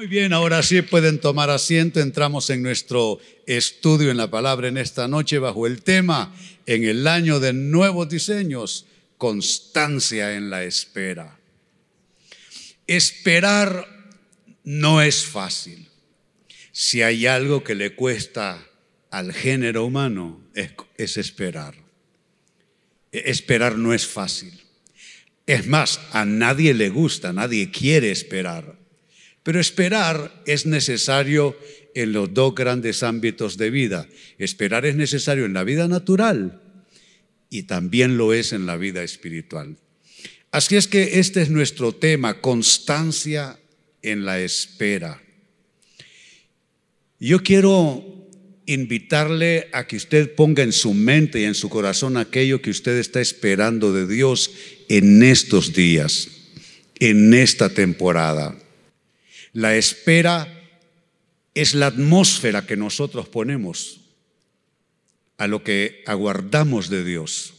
Muy bien, ahora sí pueden tomar asiento. Entramos en nuestro estudio en la palabra en esta noche bajo el tema en el año de nuevos diseños, constancia en la espera. Esperar no es fácil. Si hay algo que le cuesta al género humano es, esperar. Esperar no es fácil. Es más, a nadie le gusta, nadie quiere esperar. Pero esperar es necesario en los dos grandes ámbitos de vida. Esperar es necesario en la vida natural y también lo es en la vida espiritual. Así es que este es nuestro tema, constancia en la espera. Yo quiero invitarle a que usted ponga en su mente y en su corazón aquello que usted está esperando de Dios en estos días, en esta temporada. La espera es la atmósfera que nosotros ponemos a lo que aguardamos de Dios.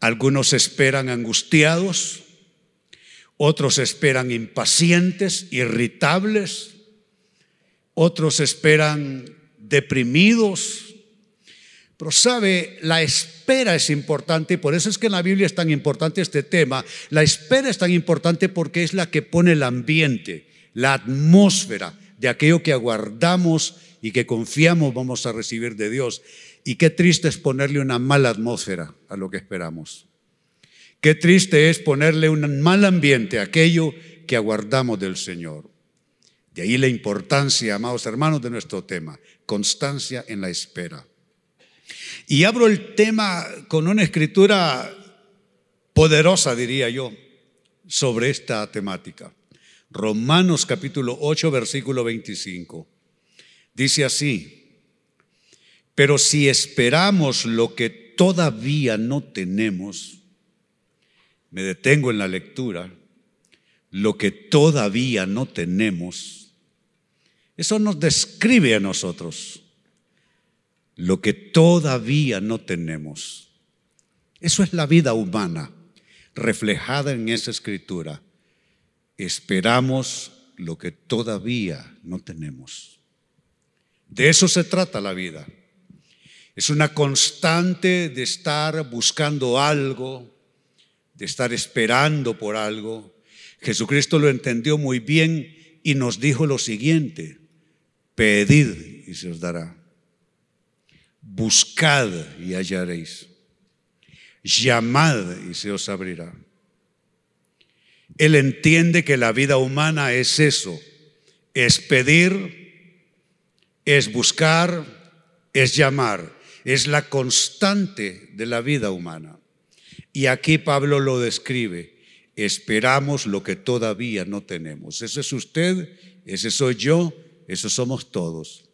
Algunos esperan angustiados, otros esperan impacientes, irritables, otros esperan deprimidos. Pero sabe, la espera es importante y por eso es que en la Biblia es tan importante este tema. La espera es tan importante porque es la que pone el ambiente, la atmósfera de aquello que aguardamos y que confiamos vamos a recibir de Dios. Y qué triste es ponerle una mala atmósfera a lo que esperamos. Qué triste es ponerle un mal ambiente a aquello que aguardamos del Señor. De ahí la importancia, amados hermanos, de nuestro tema, constancia en la espera. Y abro el tema con una escritura poderosa, diría yo, sobre esta temática. Romanos capítulo 8, versículo 25. Dice así, pero si esperamos lo que todavía no tenemos, me detengo en la lectura, lo que todavía no tenemos, eso nos describe a nosotros, lo que todavía no tenemos. Eso es la vida humana reflejada en esa escritura. Esperamos lo que todavía no tenemos. De eso se trata la vida. Es una constante de estar buscando algo, de estar esperando por algo. Jesucristo lo entendió muy bien y nos dijo lo siguiente, pedid y se os dará, buscad y hallaréis, llamad y se os abrirá. Él entiende que la vida humana es eso, es pedir, es buscar, es llamar, es la constante de la vida humana. Y aquí Pablo lo describe. Esperamos lo que todavía no tenemos. Ese es usted, ese soy yo, eso somos todos.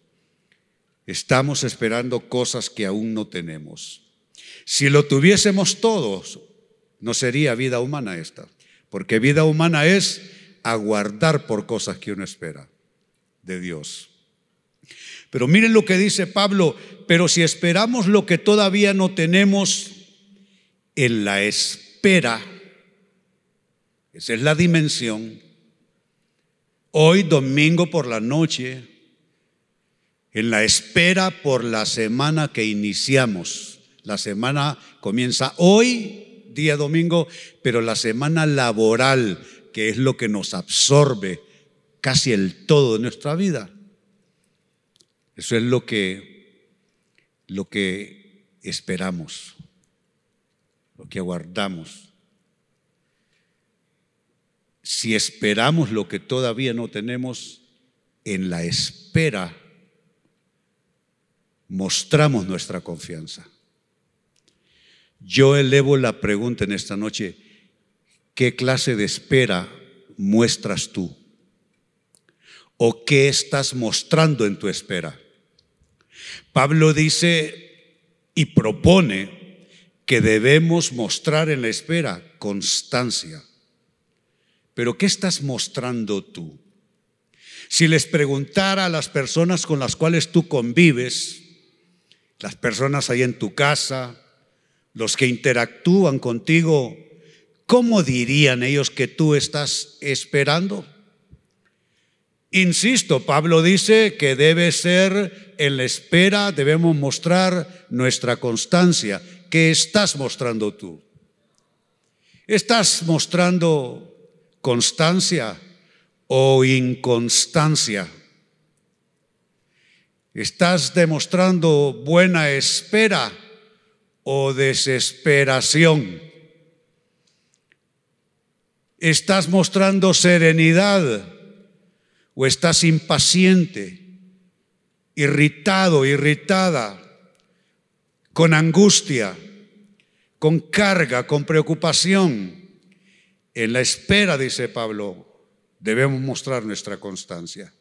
Estamos esperando cosas que aún no tenemos. Si lo tuviésemos todos, no sería vida humana esta, porque vida humana es aguardar por cosas que uno espera de Dios. Pero miren lo que dice Pablo, pero si esperamos lo que todavía no tenemos, en la espera, esa es la dimensión, hoy domingo por la noche, en la espera por la semana que iniciamos. La semana comienza hoy, día domingo, pero la semana laboral, que es lo que nos absorbe casi el todo de nuestra vida. Eso es lo que, lo que esperamos lo que aguardamos. Si esperamos lo que todavía no tenemos, en la espera mostramos nuestra confianza. Yo elevo la pregunta en esta noche, ¿qué clase de espera muestras tú? ¿O qué estás mostrando en tu espera? Pablo dice y propone que debemos mostrar en la espera constancia. Pero ¿qué estás mostrando tú? Si les preguntara a las personas con las cuales tú convives, las personas ahí en tu casa, los que interactúan contigo, ¿cómo dirían ellos que tú estás esperando? Insisto, Pablo dice que debe ser en la espera, debemos mostrar nuestra constancia. ¿Qué estás mostrando tú? ¿Estás mostrando constancia o inconstancia? ¿Estás demostrando buena espera o desesperación? ¿Estás mostrando serenidad o estás impaciente, irritado, irritada, con angustia, con carga, con preocupación? En la espera, dice Pablo, debemos mostrar nuestra constancia.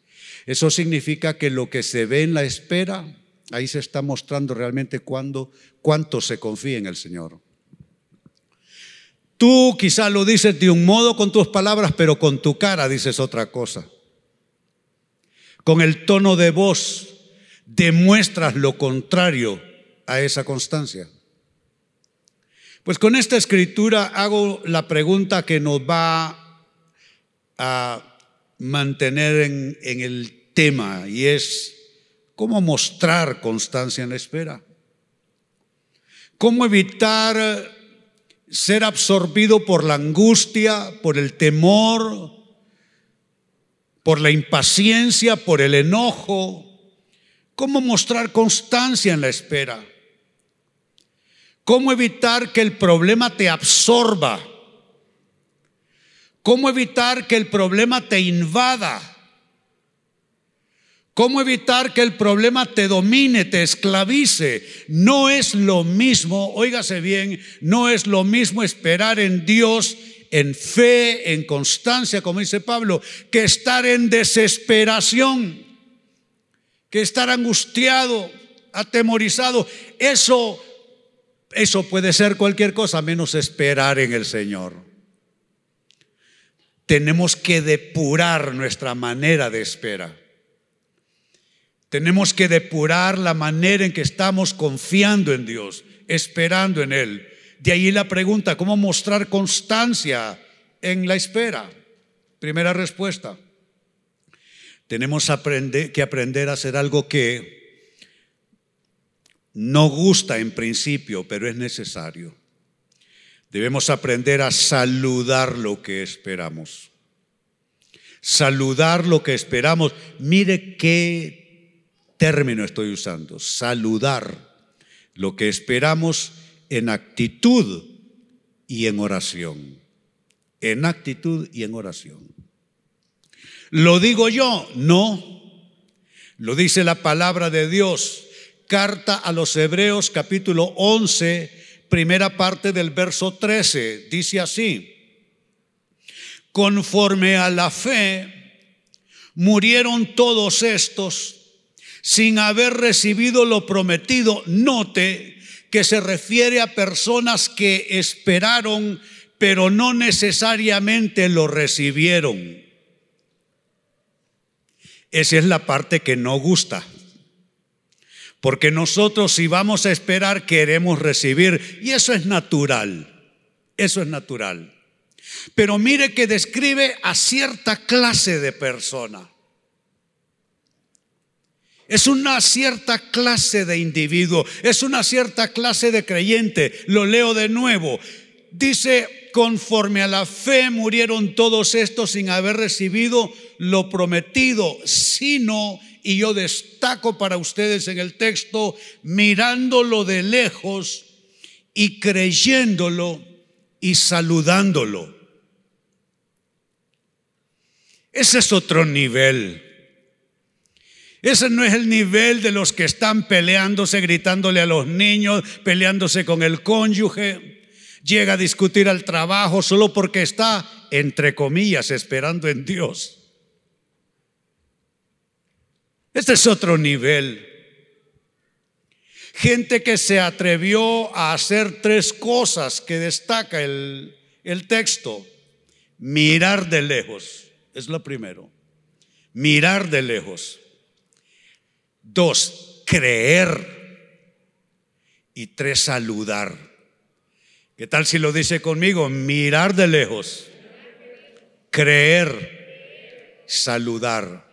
Eso significa que lo que se ve en la espera, ahí se está mostrando realmente cuánto se confía en el Señor. Tú quizá lo dices de un modo con tus palabras, pero con tu cara dices otra cosa. Con el tono de voz demuestras lo contrario a esa constancia. Pues con esta escritura hago la pregunta que nos va a mantener en, en el tema y es cómo mostrar constancia en la espera. ¿Cómo evitar ser absorbido por la angustia, por el temor, por la impaciencia, por el enojo. ¿Cómo mostrar constancia en la espera? ¿Cómo evitar que el problema te absorba? ¿Cómo evitar que el problema te invada? ¿Cómo evitar que el problema te domine, te esclavice? No es lo mismo, óigase bien, no es lo mismo esperar en Dios en fe, en constancia, como dice Pablo, que estar en desesperación, que estar angustiado, atemorizado. Eso, eso puede ser cualquier cosa menos esperar en el Señor. Tenemos que depurar nuestra manera de esperar. Tenemos que depurar la manera en que estamos confiando en Dios, esperando en Él. De ahí la pregunta, ¿cómo mostrar constancia en la espera? Primera respuesta. Tenemos que aprender a hacer algo que no gusta en principio, pero es necesario. Debemos aprender a saludar lo que esperamos. Saludar lo que esperamos. Mire qué término estoy usando, saludar lo que esperamos en actitud y en oración. En actitud y en oración. ¿Lo digo yo? No. Lo dice la palabra de Dios. Carta a los Hebreos capítulo 11, primera parte del verso 13. Dice así. Conforme a la fe, murieron todos estos sin haber recibido lo prometido. Note que se refiere a personas que esperaron, pero no necesariamente lo recibieron. Esa es la parte que no gusta. Porque nosotros si vamos a esperar queremos recibir y eso es natural. Eso es natural. Pero mire que describe a cierta clase de persona. Es una cierta clase de individuo, es una cierta clase de creyente. Lo leo de nuevo. Dice, conforme a la fe murieron todos estos sin haber recibido lo prometido, sino, y yo destaco para ustedes en el texto, mirándolo de lejos y creyéndolo y saludándolo. Ese es otro nivel. Ese no es el nivel de los que están peleándose, gritándole a los niños, peleándose con el cónyuge. Llega a discutir al trabajo solo porque está, entre comillas, esperando en Dios. Este es otro nivel. Gente que se atrevió a hacer tres cosas que destaca el, el texto. Mirar de lejos, es lo primero. Mirar de lejos. Dos, creer. Y tres, saludar. ¿Qué tal si lo dice conmigo? Mirar de lejos. Creer. Saludar.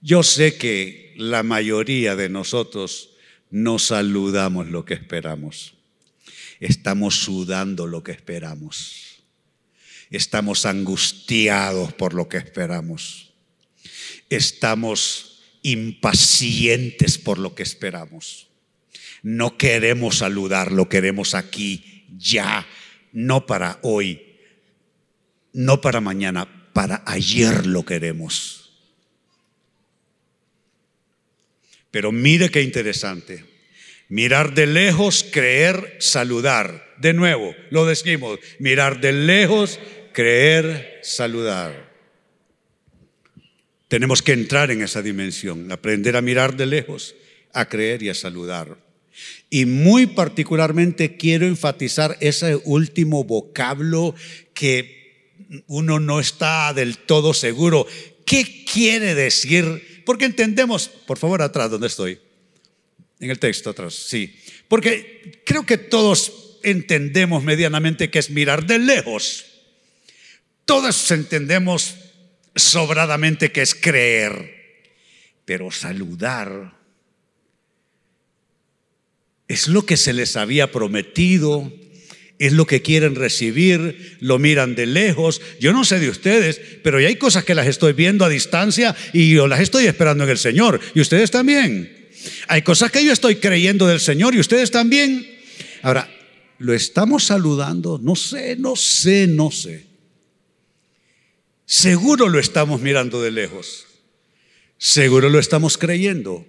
Yo sé que la mayoría de nosotros no saludamos lo que esperamos. Estamos sudando lo que esperamos. Estamos angustiados por lo que esperamos. Estamos impacientes por lo que esperamos. No queremos saludar, lo queremos aquí, ya, no para hoy, no para mañana, para ayer lo queremos. Pero mire qué interesante. Mirar de lejos, creer, saludar. De nuevo, lo decimos, mirar de lejos, creer, saludar. Tenemos que entrar en esa dimensión, aprender a mirar de lejos, a creer y a saludar. Y muy particularmente quiero enfatizar ese último vocablo que uno no está del todo seguro. ¿Qué quiere decir? Porque entendemos, por favor, atrás donde estoy, en el texto atrás, sí. Porque creo que todos entendemos medianamente que es mirar de lejos. Todos entendemos sobradamente que es creer, pero saludar es lo que se les había prometido, es lo que quieren recibir, lo miran de lejos. Yo no sé de ustedes, pero hay cosas que las estoy viendo a distancia y yo las estoy esperando en el Señor. Y ustedes también. Hay cosas que yo estoy creyendo del Señor y ustedes también. Ahora, ¿lo estamos saludando? No sé, no sé, no sé. Seguro lo estamos mirando de lejos. Seguro lo estamos creyendo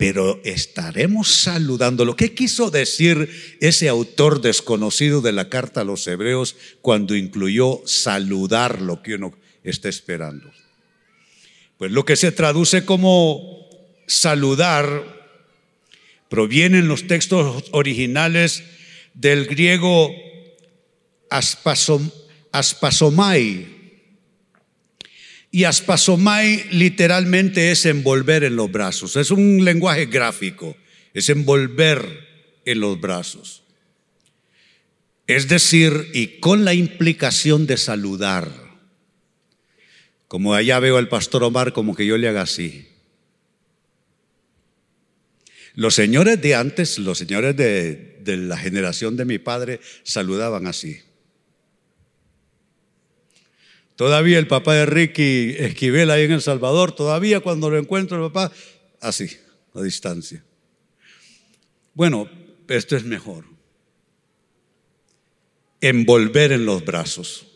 pero estaremos saludando. Lo que quiso decir ese autor desconocido de la carta a los hebreos cuando incluyó saludar lo que uno está esperando? Pues lo que se traduce como saludar proviene en los textos originales del griego aspasomai, y aspasomai literalmente es envolver en los brazos. Es un lenguaje gráfico, es envolver en los brazos. Es decir, y con la implicación de saludar. Como allá veo al pastor Omar, como que yo le haga así. Los señores de antes, los señores de, de la generación de mi padre, saludaban así. Todavía el papá de Ricky Esquivel ahí en El Salvador, todavía cuando lo encuentro el papá, así, a distancia. Bueno, esto es mejor. Envolver en los brazos.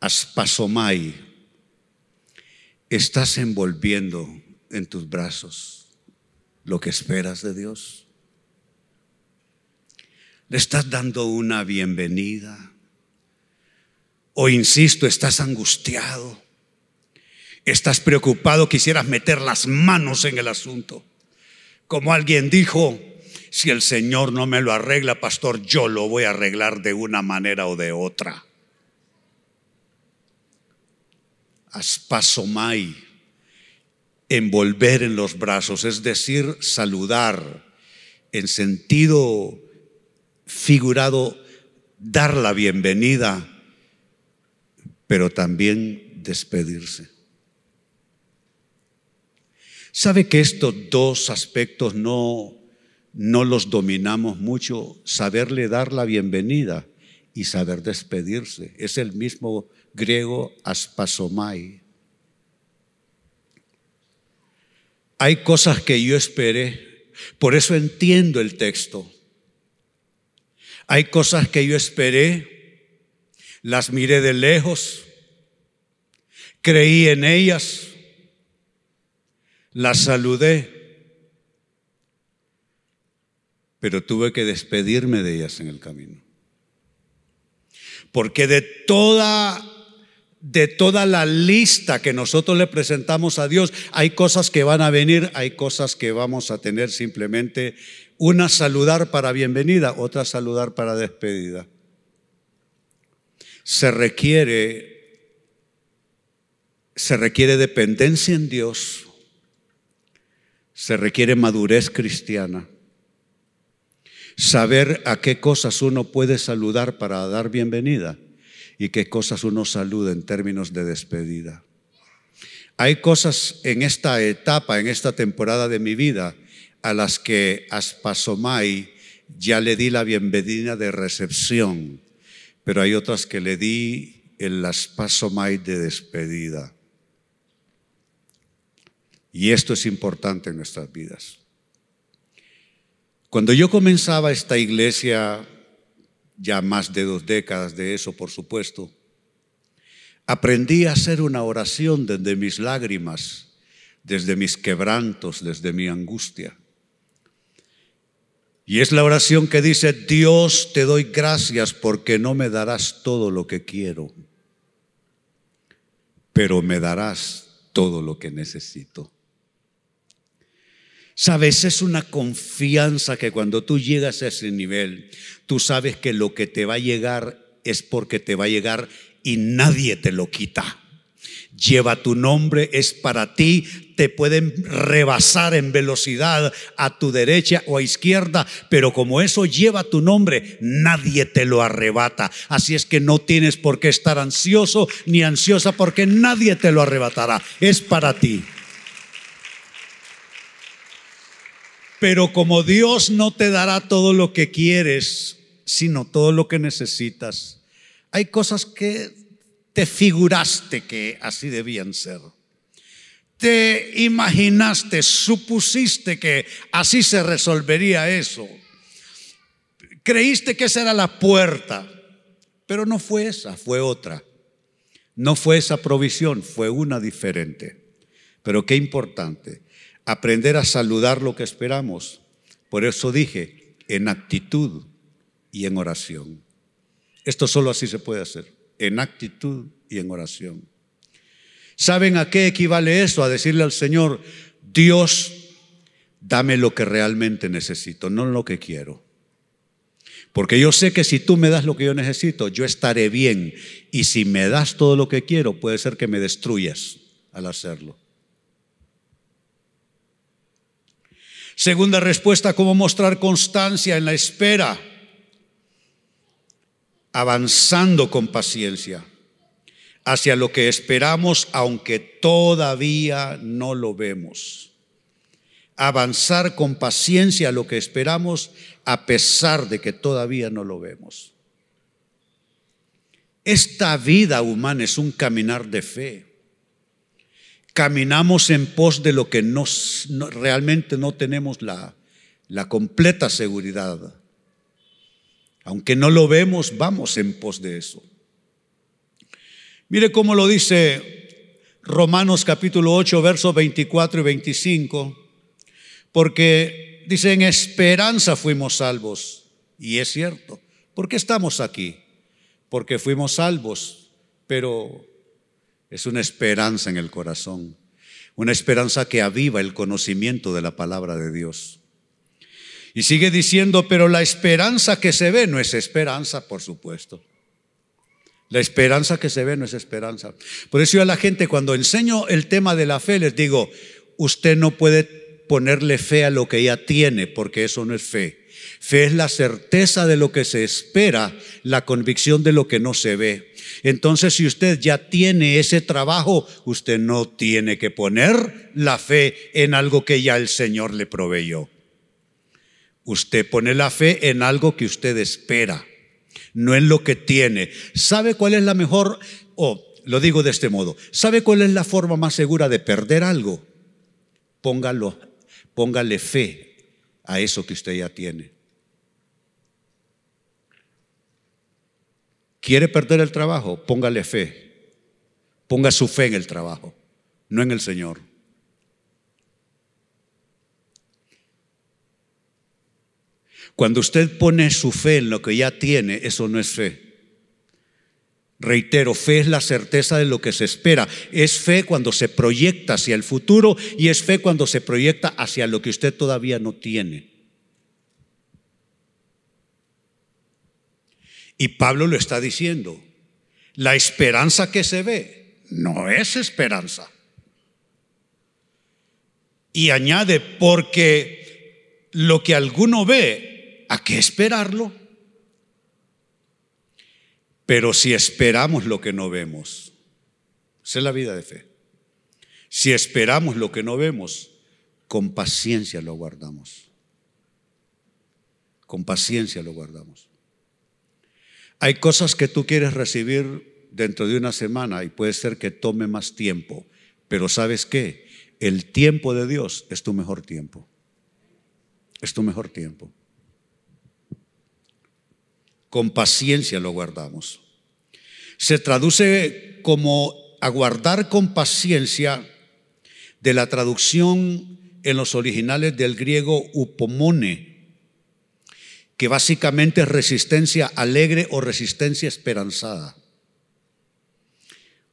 Aspasomai. Estás envolviendo en tus brazos lo que esperas de Dios. Le estás dando una bienvenida o insisto, estás angustiado, estás preocupado, quisieras meter las manos en el asunto. Como alguien dijo, si el Señor no me lo arregla, pastor, yo lo voy a arreglar de una manera o de otra. Aspasomai, envolver en los brazos, es decir, saludar en sentido figurado, dar la bienvenida pero también despedirse. ¿Sabe que estos dos aspectos no, no los dominamos mucho? Saberle dar la bienvenida y saber despedirse. Es el mismo griego aspasomai. Hay cosas que yo esperé, por eso entiendo el texto. Hay cosas que yo esperé las miré de lejos, creí en ellas, las saludé, pero tuve que despedirme de ellas en el camino. Porque de toda de toda la lista que nosotros le presentamos a Dios, hay cosas que van a venir, hay cosas que vamos a tener simplemente una saludar para bienvenida, otra saludar para despedida se requiere se requiere dependencia en Dios, se requiere madurez cristiana, saber a qué cosas uno puede saludar para dar bienvenida y qué cosas uno saluda en términos de despedida. Hay cosas en esta etapa, en esta temporada de mi vida, a las que Aspasomai ya le di la bienvenida de recepción, pero hay otras que le di el Aspasomai de despedida. Y esto es importante en nuestras vidas. Cuando yo comenzaba esta iglesia, ya más de dos décadas de eso, por supuesto, aprendí a hacer una oración desde mis lágrimas, desde mis quebrantos, desde mi angustia. Y es la oración que dice, Dios te doy gracias porque no me darás todo lo que quiero, pero me darás todo lo que necesito. Sabes, es una confianza que cuando tú llegas a ese nivel, tú sabes que lo que te va a llegar es porque te va a llegar y nadie te lo quita. Lleva tu nombre, es para ti, te pueden rebasar en velocidad a tu derecha o a izquierda, pero como eso lleva tu nombre, nadie te lo arrebata. Así es que no tienes por qué estar ansioso ni ansiosa porque nadie te lo arrebatará. Es para ti. Pero como Dios no te dará todo lo que quieres, sino todo lo que necesitas, hay cosas que te figuraste que así debían ser. Te imaginaste, supusiste que así se resolvería eso. Creíste que esa era la puerta, pero no fue esa, fue otra. No fue esa provisión, fue una diferente. Pero qué importante, aprender a saludar lo que esperamos. Por eso dije, en actitud y en oración. Esto solo así se puede hacer, en actitud y en oración. ¿Saben a qué equivale eso? A decirle al Señor, Dios, dame lo que realmente necesito, no lo que quiero. Porque yo sé que si tú me das lo que yo necesito, yo estaré bien. Y si me das todo lo que quiero, puede ser que me destruyas al hacerlo. Segunda respuesta, ¿cómo mostrar constancia en la espera? Avanzando con paciencia hacia lo que esperamos aunque todavía no lo vemos. Avanzar con paciencia a lo que esperamos a pesar de que todavía no lo vemos. Esta vida humana es un caminar de fe caminamos en pos de lo que nos, realmente no tenemos la, la completa seguridad. Aunque no lo vemos, vamos en pos de eso. Mire cómo lo dice Romanos capítulo 8, versos 24 y 25, porque dice, en esperanza fuimos salvos. Y es cierto. ¿Por qué estamos aquí? Porque fuimos salvos, pero es una esperanza en el corazón, una esperanza que aviva el conocimiento de la palabra de Dios. Y sigue diciendo, pero la esperanza que se ve no es esperanza, por supuesto. La esperanza que se ve no es esperanza. Por eso yo a la gente cuando enseño el tema de la fe les digo, usted no puede ponerle fe a lo que ya tiene, porque eso no es fe. Fe es la certeza de lo que se espera, la convicción de lo que no se ve. Entonces, si usted ya tiene ese trabajo, usted no tiene que poner la fe en algo que ya el Señor le proveyó. Usted pone la fe en algo que usted espera, no en lo que tiene. ¿Sabe cuál es la mejor, o lo digo de este modo, ¿sabe cuál es la forma más segura de perder algo? Póngalo, póngale fe a eso que usted ya tiene. ¿Quiere perder el trabajo? Póngale fe. Ponga su fe en el trabajo, no en el Señor. Cuando usted pone su fe en lo que ya tiene, eso no es fe. Reitero, fe es la certeza de lo que se espera. Es fe cuando se proyecta hacia el futuro y es fe cuando se proyecta hacia lo que usted todavía no tiene. Y Pablo lo está diciendo. La esperanza que se ve no es esperanza. Y añade, porque lo que alguno ve, ¿a qué esperarlo? Pero si esperamos lo que no vemos, esa es la vida de fe. Si esperamos lo que no vemos, con paciencia lo guardamos. Con paciencia lo guardamos. Hay cosas que tú quieres recibir dentro de una semana y puede ser que tome más tiempo, pero ¿sabes qué? El tiempo de Dios es tu mejor tiempo. Es tu mejor tiempo. Con paciencia lo guardamos. Se traduce como aguardar con paciencia de la traducción en los originales del griego upomone, que básicamente es resistencia alegre o resistencia esperanzada.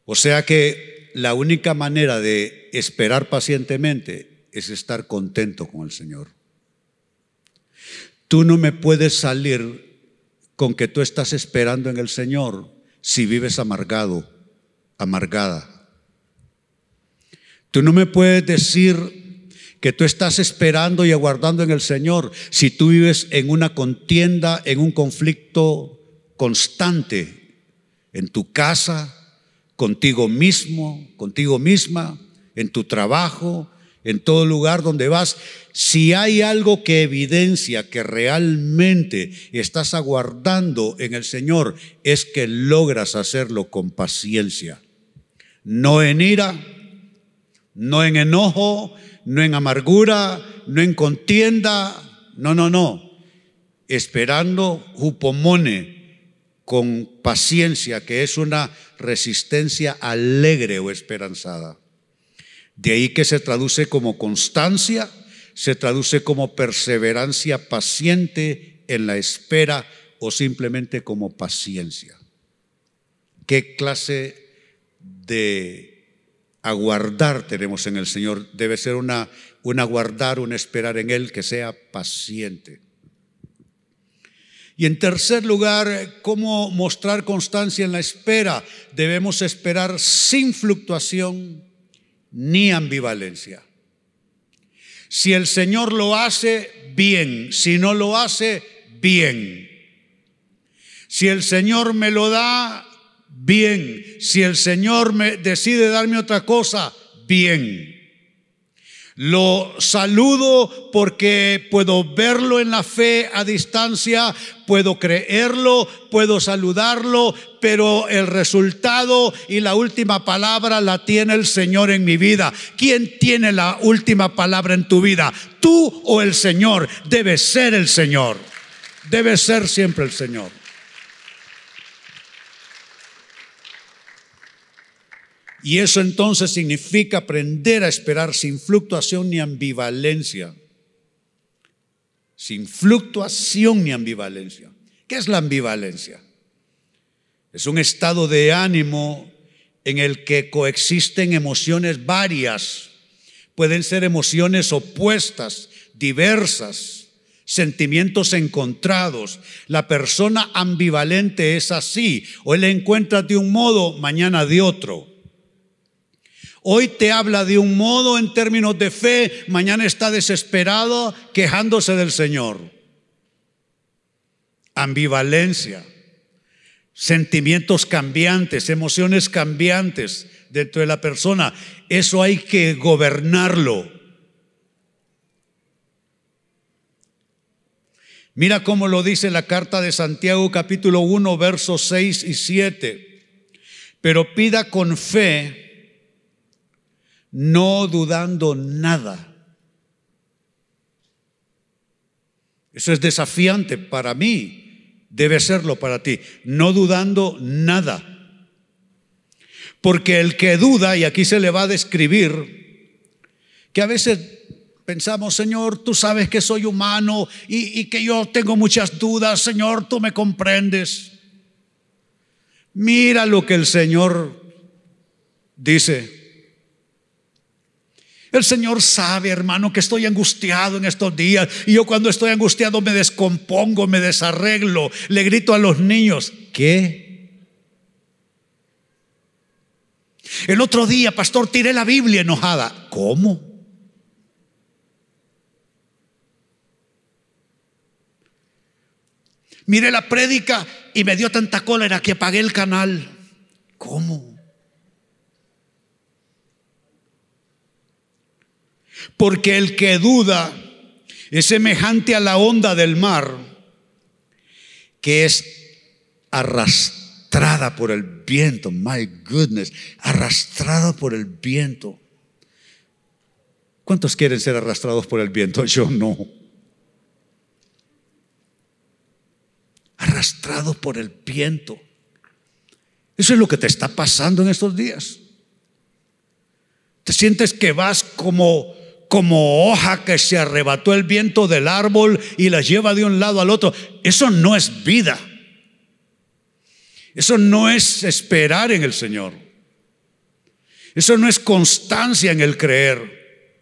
O sea que la única manera de esperar pacientemente es estar contento con el Señor. Tú no me puedes salir con que tú estás esperando en el Señor si vives amargado, amargada. Tú no me puedes decir que tú estás esperando y aguardando en el Señor si tú vives en una contienda, en un conflicto constante en tu casa, contigo mismo, contigo misma, en tu trabajo, en todo lugar donde vas, si hay algo que evidencia que realmente estás aguardando en el Señor, es que logras hacerlo con paciencia. No en ira, no en enojo, no en amargura, no en contienda, no, no, no. Esperando jupomone con paciencia, que es una resistencia alegre o esperanzada. De ahí que se traduce como constancia, se traduce como perseverancia paciente en la espera o simplemente como paciencia. ¿Qué clase de aguardar tenemos en el Señor? Debe ser una, un aguardar, un esperar en Él que sea paciente. Y en tercer lugar, ¿cómo mostrar constancia en la espera? Debemos esperar sin fluctuación, ni ambivalencia. Si el Señor lo hace, bien. Si no lo hace, bien. Si el Señor me lo da, bien. Si el Señor me decide darme otra cosa, bien. Lo saludo porque puedo verlo en la fe a distancia, puedo creerlo, puedo saludarlo, pero el resultado y la última palabra la tiene el Señor en mi vida. ¿Quién tiene la última palabra en tu vida? ¿Tú o el Señor? Debe ser el Señor. Debe ser siempre el Señor. Y eso entonces significa aprender a esperar sin fluctuación ni ambivalencia. Sin fluctuación ni ambivalencia. ¿Qué es la ambivalencia? Es un estado de ánimo en el que coexisten emociones varias. Pueden ser emociones opuestas, diversas, sentimientos encontrados. La persona ambivalente es así. Hoy la encuentras de un modo, mañana de otro. Hoy te habla de un modo en términos de fe, mañana está desesperado quejándose del Señor. Ambivalencia, sentimientos cambiantes, emociones cambiantes dentro de la persona. Eso hay que gobernarlo. Mira cómo lo dice la carta de Santiago capítulo 1 versos 6 y 7. Pero pida con fe no dudando nada. Eso es desafiante para mí, debe serlo para ti, no dudando nada. Porque el que duda, y aquí se le va a describir, que a veces pensamos, Señor, tú sabes que soy humano y, y que yo tengo muchas dudas, Señor, tú me comprendes. Mira lo que el Señor dice. El Señor sabe, hermano, que estoy angustiado en estos días. Y yo cuando estoy angustiado me descompongo, me desarreglo, le grito a los niños, ¿qué? El otro día, pastor, tiré la Biblia enojada. ¿Cómo? Miré la prédica y me dio tanta cólera que apagué el canal. ¿Cómo? Porque el que duda es semejante a la onda del mar, que es arrastrada por el viento. My goodness, arrastrada por el viento. ¿Cuántos quieren ser arrastrados por el viento? Yo no. Arrastrado por el viento. Eso es lo que te está pasando en estos días. Te sientes que vas como como hoja que se arrebató el viento del árbol y la lleva de un lado al otro. Eso no es vida. Eso no es esperar en el Señor. Eso no es constancia en el creer.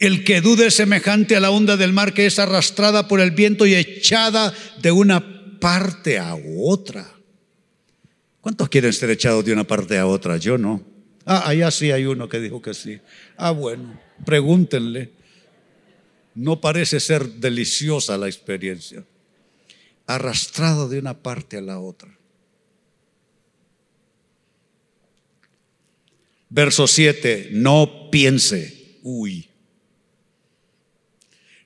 El que dude es semejante a la onda del mar que es arrastrada por el viento y echada de una parte a otra. ¿Cuántos quieren ser echados de una parte a otra? Yo no. Ah, allá sí hay uno que dijo que sí. Ah, bueno, pregúntenle. No parece ser deliciosa la experiencia. Arrastrado de una parte a la otra. Verso 7, no piense. Uy.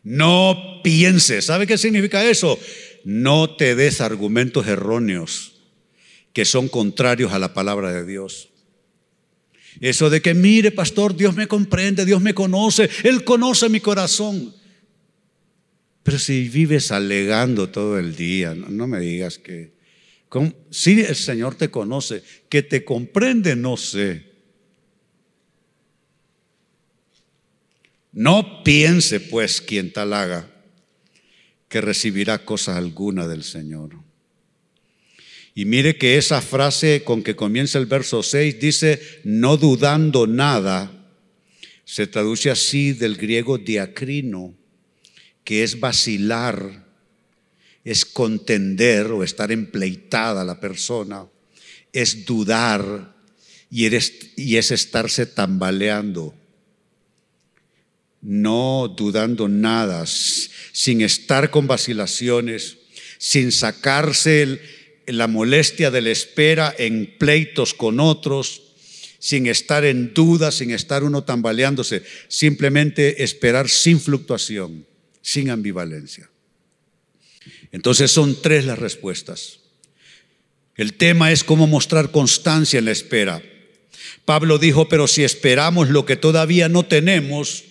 No piense. ¿Sabe qué significa eso? No te des argumentos erróneos que son contrarios a la palabra de Dios. Eso de que, mire, pastor, Dios me comprende, Dios me conoce, Él conoce mi corazón. Pero si vives alegando todo el día, no, me digas que... Si el Señor te conoce, que te comprende, no sé. No piense pues quien tal haga que recibirá cosa alguna del Señor. Y mire que esa frase con que comienza el verso 6 dice, no dudando nada, se traduce así del griego diacrino, que es vacilar, es contender o estar empleitada la persona, es dudar y, y es estarse tambaleando, no dudando nada, sin estar con vacilaciones, sin sacarse el, la molestia de la espera en pleitos con otros, sin estar en duda, sin estar uno tambaleándose, simplemente esperar sin fluctuación, sin ambivalencia. Entonces son tres las respuestas. El tema es cómo mostrar constancia en la espera. Pablo dijo, pero si esperamos lo que todavía no tenemos,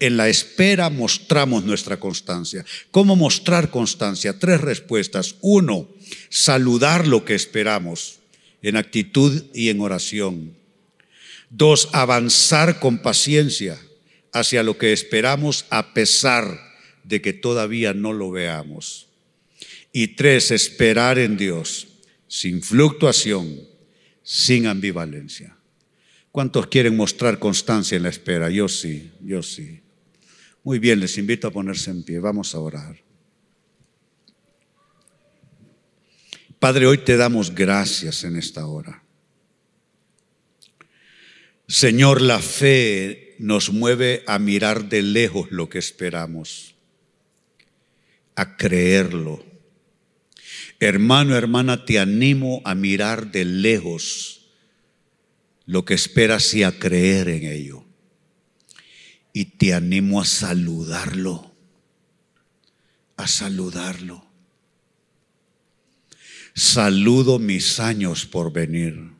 en la espera mostramos nuestra constancia. ¿Cómo mostrar constancia? Tres respuestas. Uno, saludar lo que esperamos en actitud y en oración. Dos, avanzar con paciencia hacia lo que esperamos a pesar de que todavía no lo veamos. Y tres, esperar en Dios sin fluctuación, sin ambivalencia. ¿Cuántos quieren mostrar constancia en la espera? Yo sí, yo sí. Muy bien, les invito a ponerse en pie. Vamos a orar. Padre, hoy te damos gracias en esta hora. Señor, la fe nos mueve a mirar de lejos lo que esperamos, a creerlo. Hermano, hermana, te animo a mirar de lejos lo que esperas y a creer en ello. Y te animo a saludarlo, a saludarlo. Saludo mis años por venir.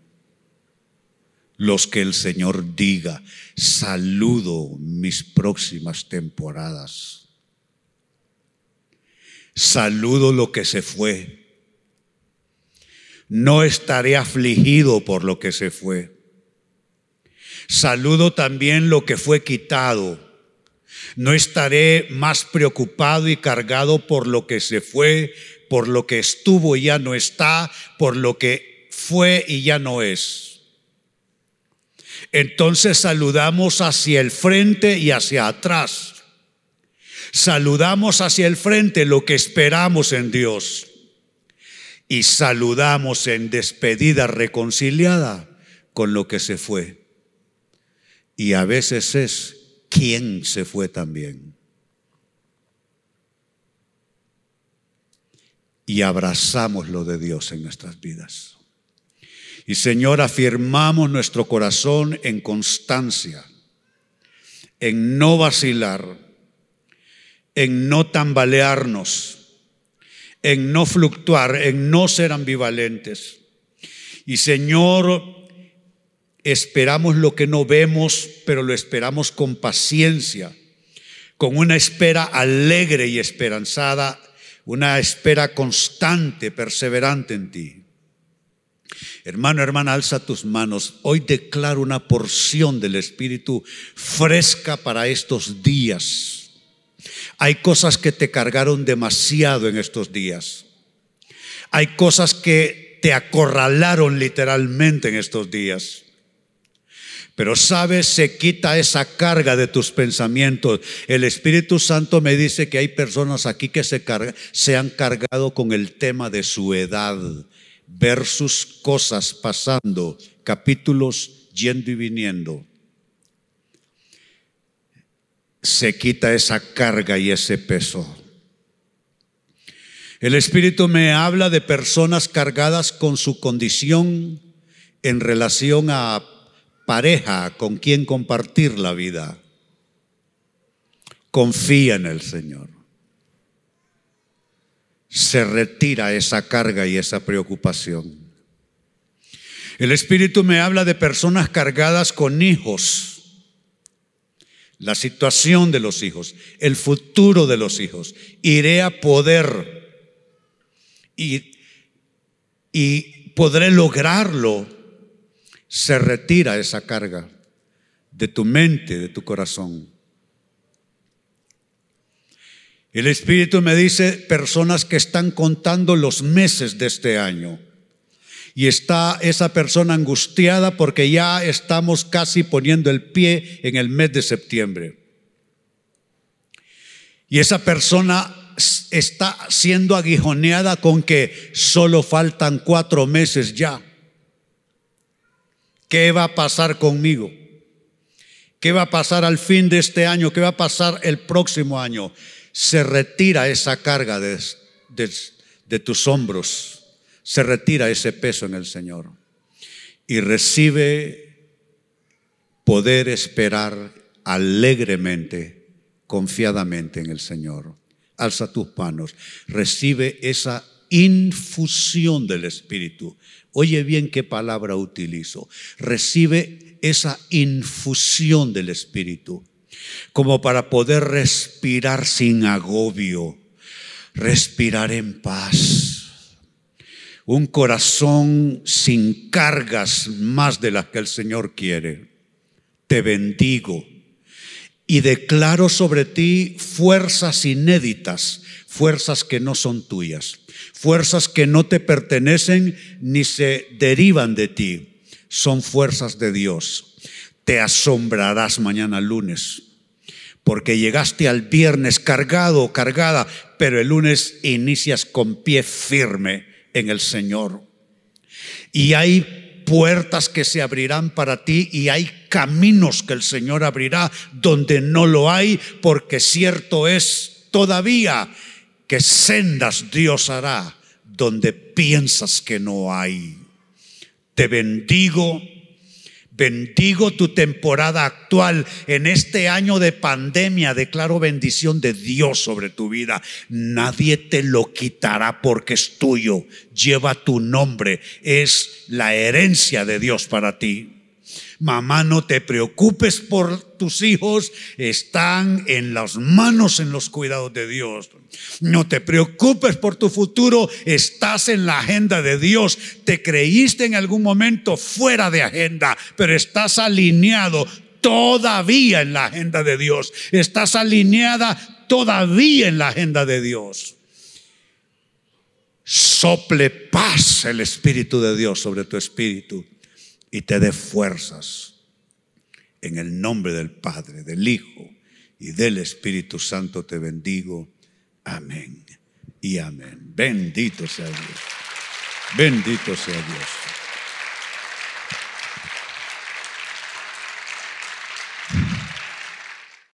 Los que el Señor diga, saludo mis próximas temporadas. Saludo lo que se fue. No estaré afligido por lo que se fue. Saludo también lo que fue quitado. No estaré más preocupado y cargado por lo que se fue, por lo que estuvo y ya no está, por lo que fue y ya no es. Entonces saludamos hacia el frente y hacia atrás. Saludamos hacia el frente lo que esperamos en Dios. Y saludamos en despedida reconciliada con lo que se fue. Y a veces es quién se fue también. y abrazamos lo de Dios en nuestras vidas. Y Señor, afirmamos nuestro corazón en constancia, en no vacilar, en no tambalearnos, en no fluctuar, en no ser ambivalentes. Y Señor, esperamos lo que no vemos, pero lo esperamos con paciencia, con una espera alegre y esperanzada, una espera constante, perseverante en ti. Hermano, hermana, alza tus manos. Hoy declaro una porción del Espíritu fresca para estos días. Hay cosas que te cargaron demasiado en estos días. Hay cosas que te acorralaron literalmente en estos días. Pero sabes, se quita esa carga de tus pensamientos. El Espíritu Santo me dice que hay personas aquí que se, han cargado con el tema de su edad versus cosas pasando, capítulos yendo y viniendo, se quita esa carga y ese peso. El Espíritu me habla de personas cargadas con su condición en relación a pareja con quien compartir la vida. Confía en el Señor se retira esa carga y esa preocupación. El Espíritu me habla de personas cargadas con hijos, la situación de los hijos, el futuro de los hijos. Iré a poder y, y podré lograrlo. Se retira esa carga de tu mente, de tu corazón. El Espíritu me dice personas que están contando los meses de este año. Y está esa persona angustiada porque ya estamos casi poniendo el pie en el mes de septiembre. Y esa persona está siendo aguijoneada con que solo faltan cuatro meses ya. ¿Qué va a pasar conmigo? ¿Qué va a pasar al fin de este año? ¿Qué va a pasar el próximo año? se retira esa carga de, tus hombros, se retira ese peso en el Señor y recibe poder esperar alegremente, confiadamente en el Señor. Alza tus manos, recibe esa infusión del Espíritu. Oye bien qué palabra utilizo. Recibe esa infusión del Espíritu como para poder respirar sin agobio, respirar en paz. Un corazón sin cargas más de las que el Señor quiere. Te bendigo y declaro sobre ti fuerzas inéditas, fuerzas que no son tuyas, fuerzas que no te pertenecen ni se derivan de ti, son fuerzas de Dios. Te asombrarás mañana lunes porque llegaste al viernes cargado o cargada, pero el lunes inicias con pie firme en el Señor. Y hay puertas que se abrirán para ti y hay caminos que el Señor abrirá donde no lo hay, porque cierto es todavía que sendas Dios hará donde piensas que no hay. Te bendigo Bendigo tu temporada actual. En este año de pandemia declaro bendición de Dios sobre tu vida. Nadie te lo quitará porque es tuyo. Lleva tu nombre. Es la herencia de Dios para ti. Mamá, no te preocupes por tus hijos, están en las manos, en los cuidados de Dios. No te preocupes por tu futuro, estás en la agenda de Dios. Te creíste en algún momento fuera de agenda, pero estás alineado todavía en la agenda de Dios. Estás alineada todavía en la agenda de Dios. Sople paz el Espíritu de Dios sobre tu espíritu y te dé fuerzas. En el nombre del Padre, del Hijo y del Espíritu Santo te bendigo. Amén y amén. Bendito sea Dios. Bendito sea Dios.